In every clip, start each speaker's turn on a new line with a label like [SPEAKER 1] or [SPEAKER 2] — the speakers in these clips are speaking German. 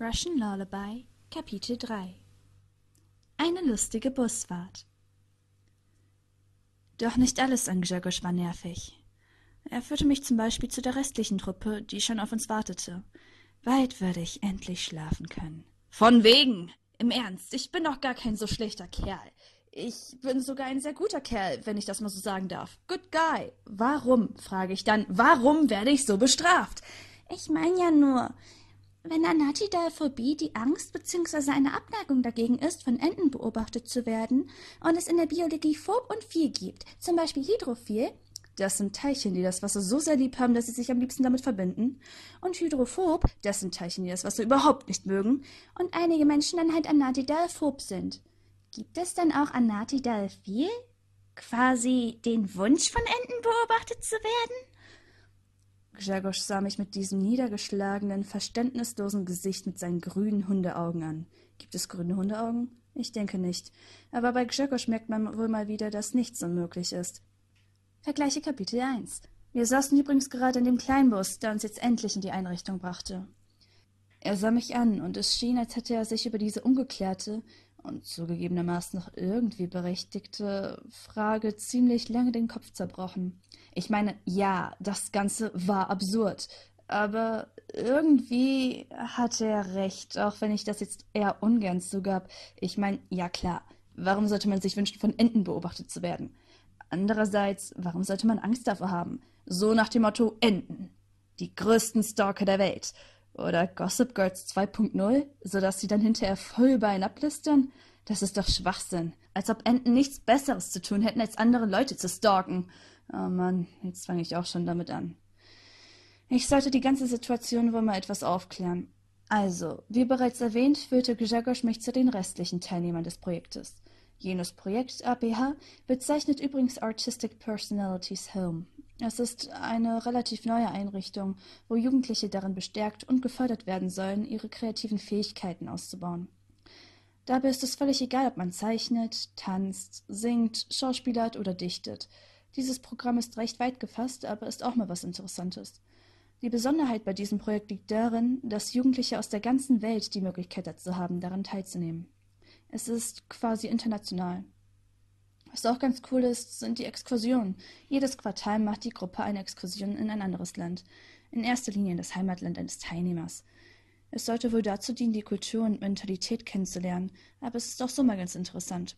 [SPEAKER 1] Russian Lullaby Kapitel 3 Eine lustige Busfahrt Doch nicht alles an Grzegorz war nervig. Er führte mich zum Beispiel zu der restlichen Truppe, die schon auf uns wartete. Bald würde ich endlich schlafen können. Von wegen! Im Ernst, ich bin doch gar kein so schlechter Kerl. Ich bin sogar ein sehr guter Kerl, wenn ich das mal so sagen darf. Good guy. Warum, frage ich dann, warum werde ich so bestraft?
[SPEAKER 2] Ich meine ja nur, wenn Anatidaphobie die Angst bzw. eine Abneigung dagegen ist, von Enten beobachtet zu werden, und es in der Biologie Phob und Phil gibt, zum Beispiel Hydrophil,
[SPEAKER 1] das sind Teilchen, die das Wasser so sehr lieb haben, dass sie sich am liebsten damit verbinden. Und Hydrophob, das sind Teilchen, die das Wasser überhaupt nicht mögen.
[SPEAKER 2] Und einige Menschen dann halt Anatidalphob sind. Gibt es dann auch Anatidalphil? Quasi den Wunsch von Enten beobachtet zu werden?
[SPEAKER 1] Grzegorz sah mich mit diesem niedergeschlagenen, verständnislosen Gesicht mit seinen grünen Hundeaugen an. Gibt es grüne Hundeaugen? Ich denke nicht. Aber bei Grzegorz merkt man wohl mal wieder, dass nichts unmöglich ist. Vergleiche Kapitel 1. Wir saßen übrigens gerade in dem Kleinbus, der uns jetzt endlich in die Einrichtung brachte. Er sah mich an, und es schien, als hätte er sich über diese ungeklärte und zugegebenermaßen noch irgendwie berechtigte Frage ziemlich lange den Kopf zerbrochen. Ich meine, ja, das Ganze war absurd, aber irgendwie hatte er recht, auch wenn ich das jetzt eher ungern zugab. Ich meine, ja klar, warum sollte man sich wünschen, von Enten beobachtet zu werden? Andererseits, warum sollte man Angst davor haben? So nach dem Motto Enten. Die größten Stalker der Welt. Oder Gossip Girls 2.0, sodass sie dann hinterher voll bei ablistern? Das ist doch Schwachsinn. Als ob Enten nichts Besseres zu tun hätten, als andere Leute zu stalken. Oh Mann, jetzt fange ich auch schon damit an. Ich sollte die ganze Situation wohl mal etwas aufklären. Also, wie bereits erwähnt, führte Grzegorz mich zu den restlichen Teilnehmern des Projektes. Jenes Projekt APH bezeichnet übrigens Artistic Personalities Home. Es ist eine relativ neue Einrichtung, wo Jugendliche darin bestärkt und gefördert werden sollen, ihre kreativen Fähigkeiten auszubauen. Dabei ist es völlig egal, ob man zeichnet, tanzt, singt, schauspielert oder dichtet. Dieses Programm ist recht weit gefasst, aber ist auch mal was Interessantes. Die Besonderheit bei diesem Projekt liegt darin, dass Jugendliche aus der ganzen Welt die Möglichkeit dazu haben, daran teilzunehmen. Es ist quasi international. Was auch ganz cool ist, sind die Exkursionen. Jedes Quartal macht die Gruppe eine Exkursion in ein anderes Land. In erster Linie in das Heimatland eines Teilnehmers. Es sollte wohl dazu dienen, die Kultur und Mentalität kennenzulernen, aber es ist auch so mal ganz interessant.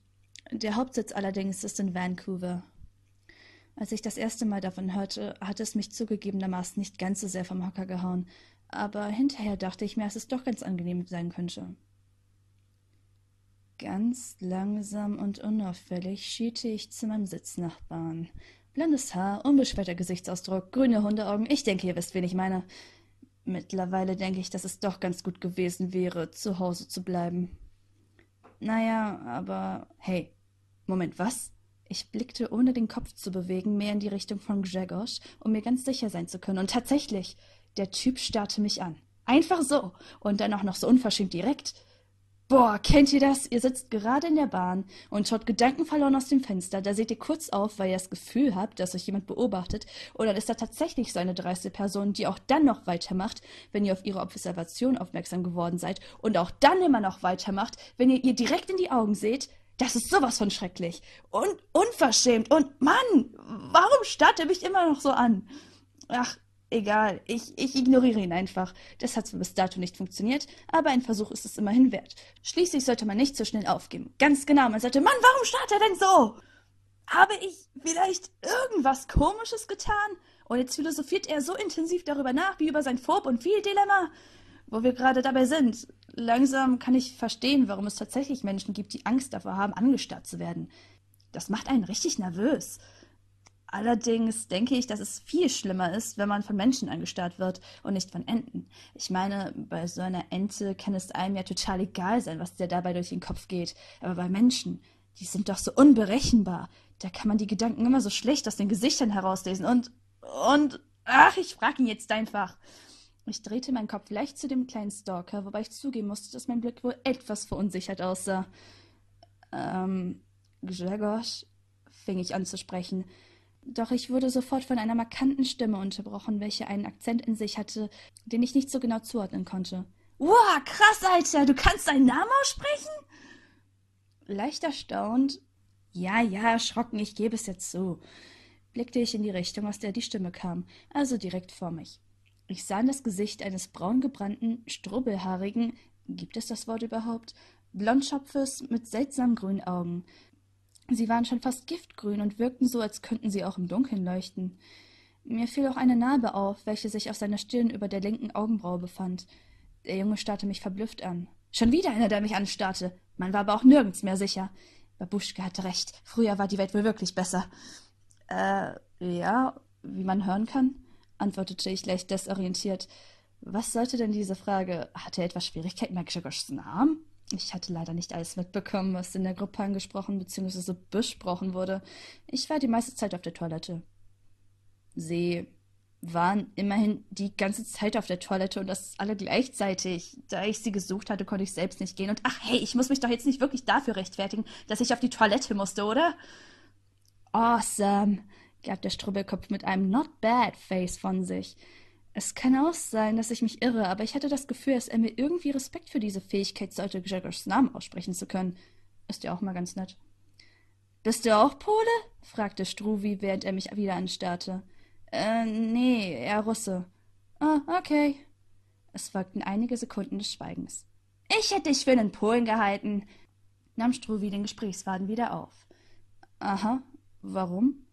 [SPEAKER 1] Der Hauptsitz allerdings ist in Vancouver. Als ich das erste Mal davon hörte, hat es mich zugegebenermaßen nicht ganz so sehr vom Hocker gehauen, aber hinterher dachte ich mir, dass es doch ganz angenehm sein könnte. Ganz langsam und unauffällig schielte ich zu meinem Sitznachbarn. Blondes Haar, unbeschwerter Gesichtsausdruck, grüne Hundeaugen, ich denke, ihr wisst, wen ich meine. Mittlerweile denke ich, dass es doch ganz gut gewesen wäre, zu Hause zu bleiben. Naja, aber hey, Moment, was? Ich blickte, ohne den Kopf zu bewegen, mehr in die Richtung von Grzegorz, um mir ganz sicher sein zu können. Und tatsächlich, der Typ starrte mich an. Einfach so. Und dann auch noch so unverschämt direkt. Boah, kennt ihr das? Ihr sitzt gerade in der Bahn und schaut gedankenverloren aus dem Fenster. Da seht ihr kurz auf, weil ihr das Gefühl habt, dass euch jemand beobachtet. Und dann ist da tatsächlich so eine dreiste Person, die auch dann noch weitermacht, wenn ihr auf ihre Observation aufmerksam geworden seid. Und auch dann immer noch weitermacht, wenn ihr ihr direkt in die Augen seht. Das ist sowas von schrecklich. Und unverschämt. Und Mann, warum starrt er mich immer noch so an? Ach, Egal, ich, ich ignoriere ihn einfach. Das hat zwar bis dato nicht funktioniert, aber ein Versuch ist es immerhin wert. Schließlich sollte man nicht so schnell aufgeben. Ganz genau, man sollte, Mann, warum starrt er denn so? Habe ich vielleicht irgendwas Komisches getan? Und jetzt philosophiert er so intensiv darüber nach, wie über sein Vorb- und Viel-Dilemma, wo wir gerade dabei sind. Langsam kann ich verstehen, warum es tatsächlich Menschen gibt, die Angst davor haben, angestarrt zu werden. Das macht einen richtig nervös. Allerdings denke ich, dass es viel schlimmer ist, wenn man von Menschen angestarrt wird und nicht von Enten. Ich meine, bei so einer Ente kann es einem ja total egal sein, was dir dabei durch den Kopf geht. Aber bei Menschen, die sind doch so unberechenbar. Da kann man die Gedanken immer so schlecht aus den Gesichtern herauslesen. Und, und, ach, ich frag ihn jetzt einfach. Ich drehte meinen Kopf leicht zu dem kleinen Stalker, wobei ich zugeben musste, dass mein Blick wohl etwas verunsichert aussah. Ähm, Grzegorz, fing ich an zu sprechen. Doch ich wurde sofort von einer markanten Stimme unterbrochen, welche einen Akzent in sich hatte, den ich nicht so genau zuordnen konnte. Wow, krass, Alter, du kannst deinen Namen aussprechen? Leicht erstaunt, ja, ja, erschrocken, ich gebe es jetzt zu, blickte ich in die Richtung, aus der die Stimme kam, also direkt vor mich. Ich sah in das Gesicht eines braungebrannten, strubbelhaarigen, gibt es das Wort überhaupt, Blondschopfes mit seltsamen grünen Augen. Sie waren schon fast giftgrün und wirkten so, als könnten sie auch im Dunkeln leuchten. Mir fiel auch eine Narbe auf, welche sich auf seiner Stirn über der linken Augenbraue befand. Der Junge starrte mich verblüfft an. Schon wieder einer, der mich anstarrte. Man war aber auch nirgends mehr sicher. Babuschke hatte recht. Früher war die Welt wohl wirklich besser. Äh, ja, wie man hören kann, antwortete ich leicht desorientiert. Was sollte denn diese Frage? Hatte er etwas Schwierigkeiten Grzegorz Namen? Ich hatte leider nicht alles mitbekommen, was in der Gruppe angesprochen bzw. besprochen wurde. Ich war die meiste Zeit auf der Toilette. Sie waren immerhin die ganze Zeit auf der Toilette und das alle gleichzeitig. Da ich sie gesucht hatte, konnte ich selbst nicht gehen. Und ach hey, ich muss mich doch jetzt nicht wirklich dafür rechtfertigen, dass ich auf die Toilette musste, oder? Awesome, gab der Strubbelkopf mit einem Not Bad Face von sich. Es kann auch sein, dass ich mich irre, aber ich hatte das Gefühl, dass er mir irgendwie Respekt für diese Fähigkeit sollte, Gregors Namen aussprechen zu können. Ist ja auch mal ganz nett. Bist du auch Pole? fragte Struvi, während er mich wieder anstarrte. Äh, nee, er Russe. Ah, okay. Es folgten einige Sekunden des Schweigens. Ich hätte dich für einen Polen gehalten, nahm Struvi den Gesprächsfaden wieder auf. Aha, warum?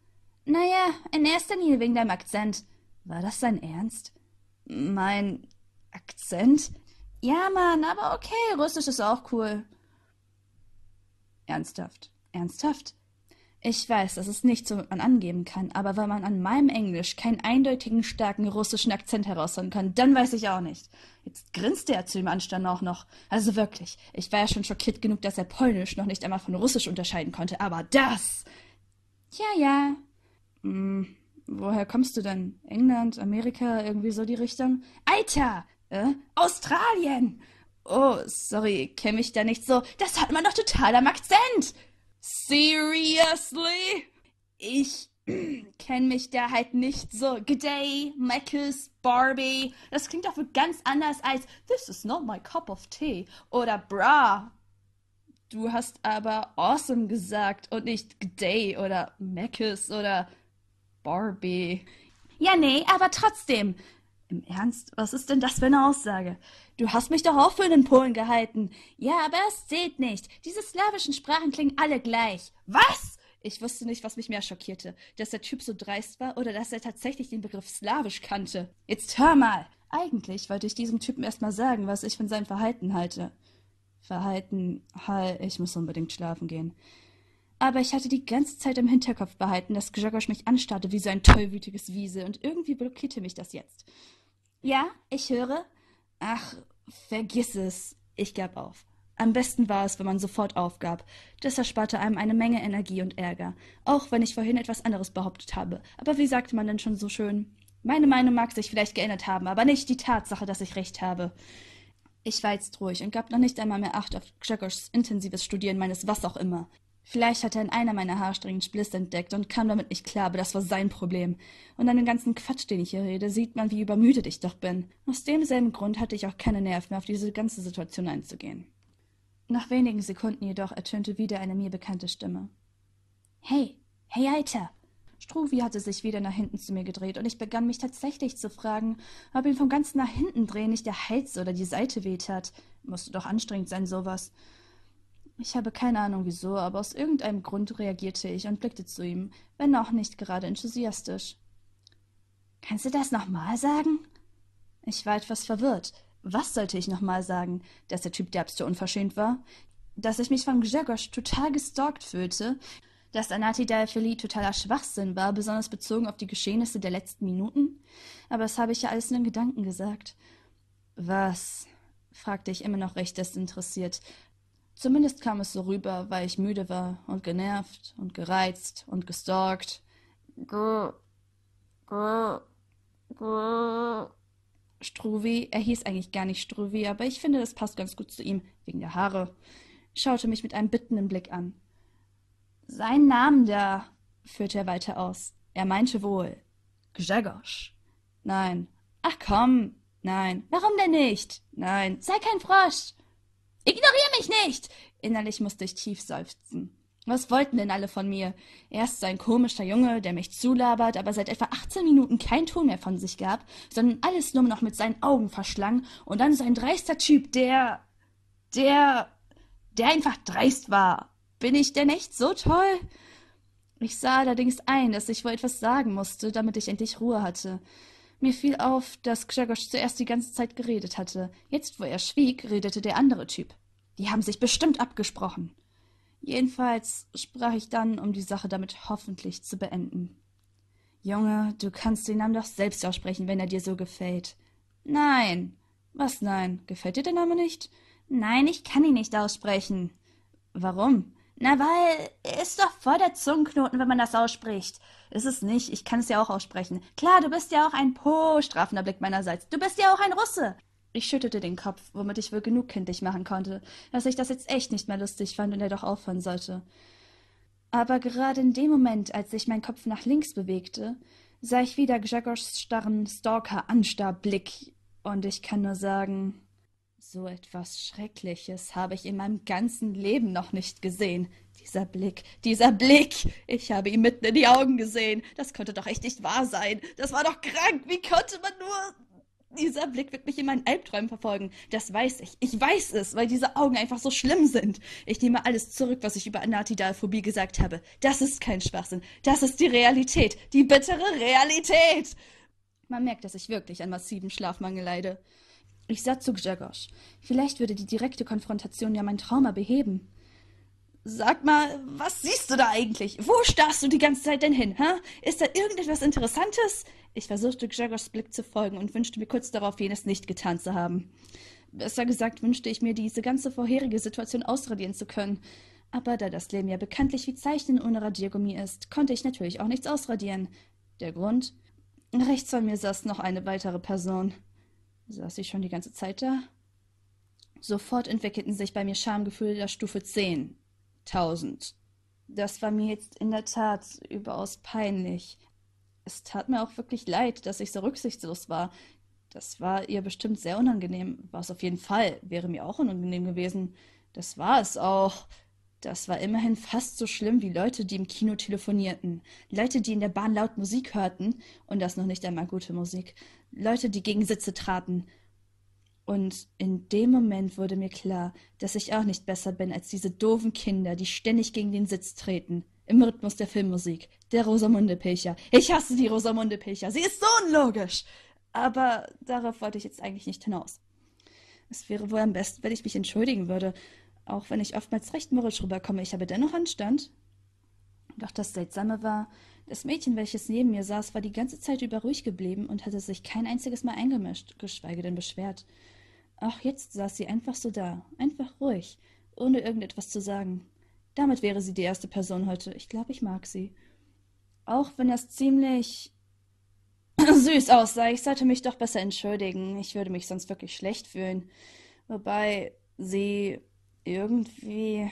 [SPEAKER 1] Naja, in erster Linie wegen deinem Akzent. War das sein Ernst? Mein Akzent? Ja, Mann, aber okay, Russisch ist auch cool. Ernsthaft. Ernsthaft? Ich weiß, dass es nicht so man angeben kann, aber wenn man an meinem Englisch keinen eindeutigen, starken russischen Akzent heraushören kann, dann weiß ich auch nicht. Jetzt grinste er zu dem Anstand auch noch. Also wirklich, ich war ja schon schockiert genug, dass er Polnisch noch nicht einmal von Russisch unterscheiden konnte, aber das! Ja, ja. Hm, woher kommst du denn? England, Amerika, irgendwie so die Richtung? Alter! Äh? Australien! Oh, sorry, kenne mich da nicht so. Das hat man doch total am Akzent! Seriously? Ich kenne mich da halt nicht so. G'day, Meckes, Barbie. Das klingt doch ganz anders als This is not my cup of tea oder Bra. Du hast aber awesome gesagt und nicht G'day oder Meckes oder Barbie. Ja, nee, aber trotzdem. Im Ernst, was ist denn das für eine Aussage? Du hast mich doch auch für einen Polen gehalten. Ja, aber es zählt nicht. Diese slawischen Sprachen klingen alle gleich. Was? Ich wusste nicht, was mich mehr schockierte, dass der Typ so dreist war oder dass er tatsächlich den Begriff slawisch kannte. Jetzt hör mal! Eigentlich wollte ich diesem Typen erst mal sagen, was ich von seinem Verhalten halte. Verhalten, halt, ich muss unbedingt schlafen gehen. Aber ich hatte die ganze Zeit im Hinterkopf behalten, dass Grzegorz mich anstarrte wie so ein tollwütiges Wiese und irgendwie blockierte mich das jetzt. Ja, ich höre. Ach, vergiss es. Ich gab auf. Am besten war es, wenn man sofort aufgab. Das ersparte einem eine Menge Energie und Ärger. Auch wenn ich vorhin etwas anderes behauptet habe. Aber wie sagte man denn schon so schön? Meine Meinung mag sich vielleicht geändert haben, aber nicht die Tatsache, dass ich recht habe. Ich war jetzt ruhig und gab noch nicht einmal mehr Acht auf Gregors intensives Studieren meines was auch immer. Vielleicht hat er in einer meiner Haarsträngen Spliss entdeckt und kam damit nicht klar, aber das war sein Problem. Und an dem ganzen Quatsch, den ich hier rede, sieht man, wie übermüdet ich doch bin. Aus demselben Grund hatte ich auch keine Nerven mehr, auf diese ganze Situation einzugehen. Nach wenigen Sekunden jedoch ertönte wieder eine mir bekannte Stimme. Hey, hey, Alter! Struvi hatte sich wieder nach hinten zu mir gedreht, und ich begann mich tatsächlich zu fragen, ob ihm vom ganzen nach hinten drehen nicht der Hals oder die Seite wehtat. Musste doch anstrengend sein, sowas. Ich habe keine Ahnung wieso, aber aus irgendeinem Grund reagierte ich und blickte zu ihm, wenn auch nicht gerade enthusiastisch. Kannst du das nochmal sagen? Ich war etwas verwirrt. Was sollte ich nochmal sagen? Dass der Typ derbste unverschämt war? Dass ich mich von Grzegorz total gestalkt fühlte? Dass Anati Diaphilie totaler Schwachsinn war, besonders bezogen auf die Geschehnisse der letzten Minuten? Aber das habe ich ja alles in Gedanken gesagt. Was? fragte ich immer noch recht desinteressiert. Zumindest kam es so rüber, weil ich müde war und genervt und gereizt und gestalkt. Struvi, er hieß eigentlich gar nicht Struvi, aber ich finde, das passt ganz gut zu ihm, wegen der Haare, schaute mich mit einem bittenden Blick an. Sein Namen da, führte er weiter aus. Er meinte wohl. Grzegorz. Nein. Ach komm, Nein.
[SPEAKER 2] Warum denn nicht?
[SPEAKER 1] Nein.
[SPEAKER 2] Sei kein Frosch. Ignoriere mich nicht!
[SPEAKER 1] Innerlich musste ich tief seufzen. Was wollten denn alle von mir? Erst so ein komischer Junge, der mich zulabert, aber seit etwa 18 Minuten kein Ton mehr von sich gab, sondern alles nur noch mit seinen Augen verschlang, und dann so ein dreister Typ, der. der. der einfach dreist war. Bin ich denn echt so toll? Ich sah allerdings ein, dass ich wohl etwas sagen musste, damit ich endlich Ruhe hatte. Mir fiel auf, dass Grzegorz zuerst die ganze Zeit geredet hatte. Jetzt, wo er schwieg, redete der andere Typ. Die haben sich bestimmt abgesprochen. Jedenfalls sprach ich dann, um die Sache damit hoffentlich zu beenden. Junge, du kannst den Namen doch selbst aussprechen, wenn er dir so gefällt. Nein. Was nein? Gefällt dir der Name nicht?
[SPEAKER 2] Nein, ich kann ihn nicht aussprechen.
[SPEAKER 1] Warum?
[SPEAKER 2] Na, weil ist doch voll der Zungenknoten, wenn man das ausspricht.
[SPEAKER 1] Ist es nicht, ich kann es ja auch aussprechen. Klar, du bist ja auch ein Po, strafender Blick meinerseits. Du bist ja auch ein Russe. Ich schüttelte den Kopf, womit ich wohl genug kindlich machen konnte, dass ich das jetzt echt nicht mehr lustig fand und er doch aufhören sollte. Aber gerade in dem Moment, als sich mein Kopf nach links bewegte, sah ich wieder Grzegorz starren Stalker-Anstarblick, und ich kann nur sagen, so etwas Schreckliches habe ich in meinem ganzen Leben noch nicht gesehen. Dieser Blick, dieser Blick! Ich habe ihm mitten in die Augen gesehen. Das konnte doch echt nicht wahr sein. Das war doch krank. Wie konnte man nur. Dieser Blick wird mich in meinen Albträumen verfolgen. Das weiß ich. Ich weiß es, weil diese Augen einfach so schlimm sind. Ich nehme alles zurück, was ich über Anatidalphobie gesagt habe. Das ist kein Schwachsinn. Das ist die Realität. Die bittere Realität. Man merkt, dass ich wirklich an massivem Schlafmangel leide. Ich sah zu Grzegorz. Vielleicht würde die direkte Konfrontation ja mein Trauma beheben. Sag mal, was siehst du da eigentlich? Wo starrst du die ganze Zeit denn hin, hä? Ist da irgendetwas Interessantes? Ich versuchte Gregors Blick zu folgen und wünschte mir kurz darauf, jenes nicht getan zu haben. Besser gesagt wünschte ich mir, diese ganze vorherige Situation ausradieren zu können. Aber da das Leben ja bekanntlich wie Zeichnen ohne Radiergummi ist, konnte ich natürlich auch nichts ausradieren. Der Grund? Rechts von mir saß noch eine weitere Person. Saß sie schon die ganze Zeit da? Sofort entwickelten sich bei mir Schamgefühle der Stufe 10 tausend. Das war mir jetzt in der Tat überaus peinlich. Es tat mir auch wirklich leid, dass ich so rücksichtslos war. Das war ihr bestimmt sehr unangenehm. War es auf jeden Fall. Wäre mir auch unangenehm gewesen. Das war es auch. Das war immerhin fast so schlimm wie Leute, die im Kino telefonierten. Leute, die in der Bahn laut Musik hörten. Und das noch nicht einmal gute Musik. Leute, die gegen Sitze traten. Und in dem Moment wurde mir klar, dass ich auch nicht besser bin als diese doofen Kinder, die ständig gegen den Sitz treten. Im Rhythmus der Filmmusik. Der Rosamunde Pilcher. Ich hasse die Rosamunde Pilcher. Sie ist so unlogisch. Aber darauf wollte ich jetzt eigentlich nicht hinaus. Es wäre wohl am besten, wenn ich mich entschuldigen würde, auch wenn ich oftmals recht mürrisch rüberkomme. Ich habe dennoch Anstand. Doch das Seltsame war, das Mädchen, welches neben mir saß, war die ganze Zeit über ruhig geblieben und hatte sich kein einziges Mal eingemischt, geschweige denn beschwert. Auch jetzt saß sie einfach so da, einfach ruhig, ohne irgendetwas zu sagen. Damit wäre sie die erste Person heute. Ich glaube, ich mag sie. Auch wenn das ziemlich süß aussah, ich sollte mich doch besser entschuldigen. Ich würde mich sonst wirklich schlecht fühlen. Wobei sie irgendwie.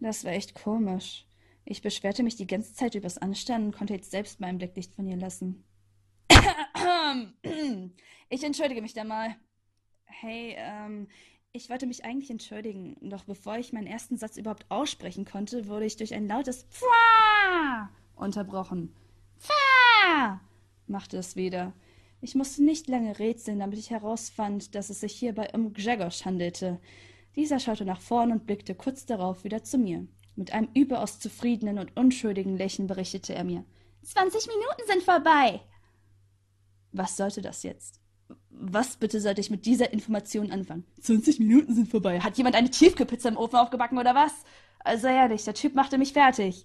[SPEAKER 1] Das war echt komisch. Ich beschwerte mich die ganze Zeit übers Anstellen und konnte jetzt selbst meinen Blick nicht von ihr lassen. Ich entschuldige mich da mal. Hey, ähm, ich wollte mich eigentlich entschuldigen, doch bevor ich meinen ersten Satz überhaupt aussprechen konnte, wurde ich durch ein lautes Pfah unterbrochen. Pfah! machte es wieder. Ich musste nicht lange rätseln, damit ich herausfand, dass es sich hierbei um Grzegorz handelte. Dieser schaute nach vorn und blickte kurz darauf wieder zu mir. Mit einem überaus zufriedenen und unschuldigen Lächeln berichtete er mir.
[SPEAKER 2] Zwanzig Minuten sind vorbei.
[SPEAKER 1] Was sollte das jetzt? Was bitte sollte ich mit dieser Information anfangen? 20 Minuten sind vorbei. Hat jemand eine Tiefkühlpizza im Ofen aufgebacken oder was? Also ehrlich, der Typ machte mich fertig.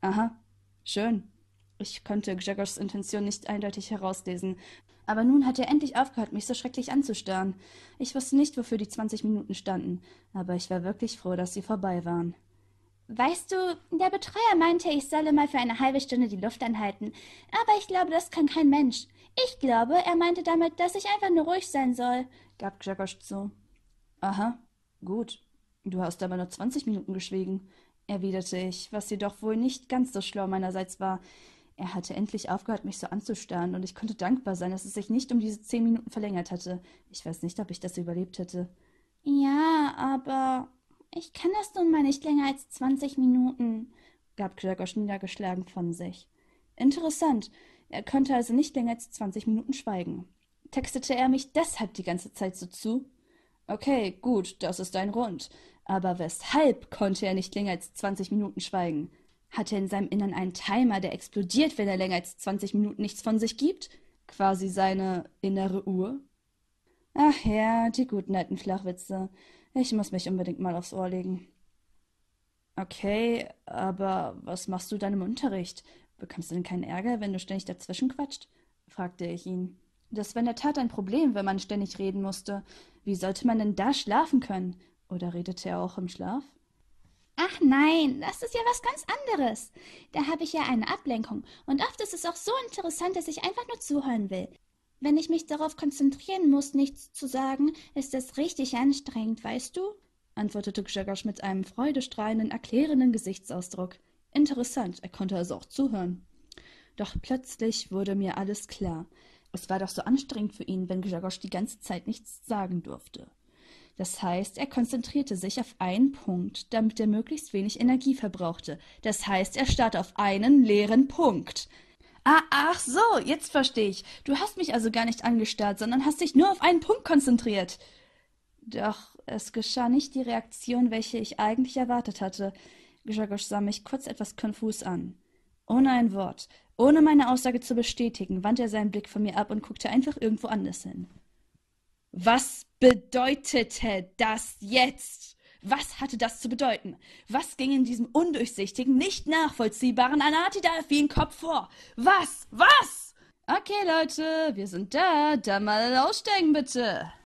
[SPEAKER 1] Aha, schön. Ich konnte Gregors Intention nicht eindeutig herauslesen. Aber nun hat er endlich aufgehört, mich so schrecklich anzustarren. Ich wusste nicht, wofür die 20 Minuten standen, aber ich war wirklich froh, dass sie vorbei waren.
[SPEAKER 2] Weißt du, der Betreuer meinte, ich solle mal für eine halbe Stunde die Luft anhalten. Aber ich glaube, das kann kein Mensch. Ich glaube, er meinte damit, dass ich einfach nur ruhig sein soll,
[SPEAKER 1] gab Grzegorz zu. Aha, gut. Du hast aber nur zwanzig Minuten geschwiegen, erwiderte ich, was jedoch wohl nicht ganz so schlau meinerseits war. Er hatte endlich aufgehört, mich so anzustarren, und ich konnte dankbar sein, dass es sich nicht um diese zehn Minuten verlängert hatte. Ich weiß nicht, ob ich das überlebt hätte.
[SPEAKER 2] Ja, aber ich kann das nun mal nicht länger als zwanzig Minuten,
[SPEAKER 1] gab Gregor niedergeschlagen von sich. Interessant. Er konnte also nicht länger als zwanzig Minuten schweigen. Textete er mich deshalb die ganze Zeit so zu? Okay, gut, das ist ein Grund. Aber weshalb konnte er nicht länger als zwanzig Minuten schweigen? Hat er in seinem Innern einen Timer, der explodiert, wenn er länger als zwanzig Minuten nichts von sich gibt? Quasi seine innere Uhr? Ach ja, die guten alten Flachwitze. Ich muss mich unbedingt mal aufs Ohr legen. Okay, aber was machst du dann im Unterricht? Bekommst du denn keinen Ärger, wenn du ständig dazwischen quatscht? fragte ich ihn. Das war in der Tat ein Problem, wenn man ständig reden musste. Wie sollte man denn da schlafen können? Oder redete er auch im Schlaf?
[SPEAKER 2] Ach nein, das ist ja was ganz anderes. Da habe ich ja eine Ablenkung. Und oft ist es auch so interessant, dass ich einfach nur zuhören will. Wenn ich mich darauf konzentrieren muss, nichts zu sagen, ist das richtig anstrengend, weißt du? antwortete Grzegorz mit einem freudestrahlenden, erklärenden Gesichtsausdruck. Interessant, er konnte also auch zuhören. Doch plötzlich wurde mir alles klar. Es war doch so anstrengend für ihn, wenn Grzegorz die ganze Zeit nichts sagen durfte. Das heißt, er konzentrierte sich auf einen Punkt, damit er möglichst wenig Energie verbrauchte. Das heißt, er starrte auf einen leeren Punkt. Ah, ach so, jetzt verstehe ich. Du hast mich also gar nicht angestarrt, sondern hast dich nur auf einen Punkt konzentriert. Doch es geschah nicht die Reaktion, welche ich eigentlich erwartet hatte. Grzegorz sah mich kurz etwas konfus an. Ohne ein Wort, ohne meine Aussage zu bestätigen, wandte er seinen Blick von mir ab und guckte einfach irgendwo anders hin. Was bedeutete das jetzt? Was hatte das zu bedeuten? Was ging in diesem undurchsichtigen, nicht nachvollziehbaren Anatidelfin Kopf vor? Was? Was? Okay, Leute, wir sind da. Da mal aussteigen, bitte.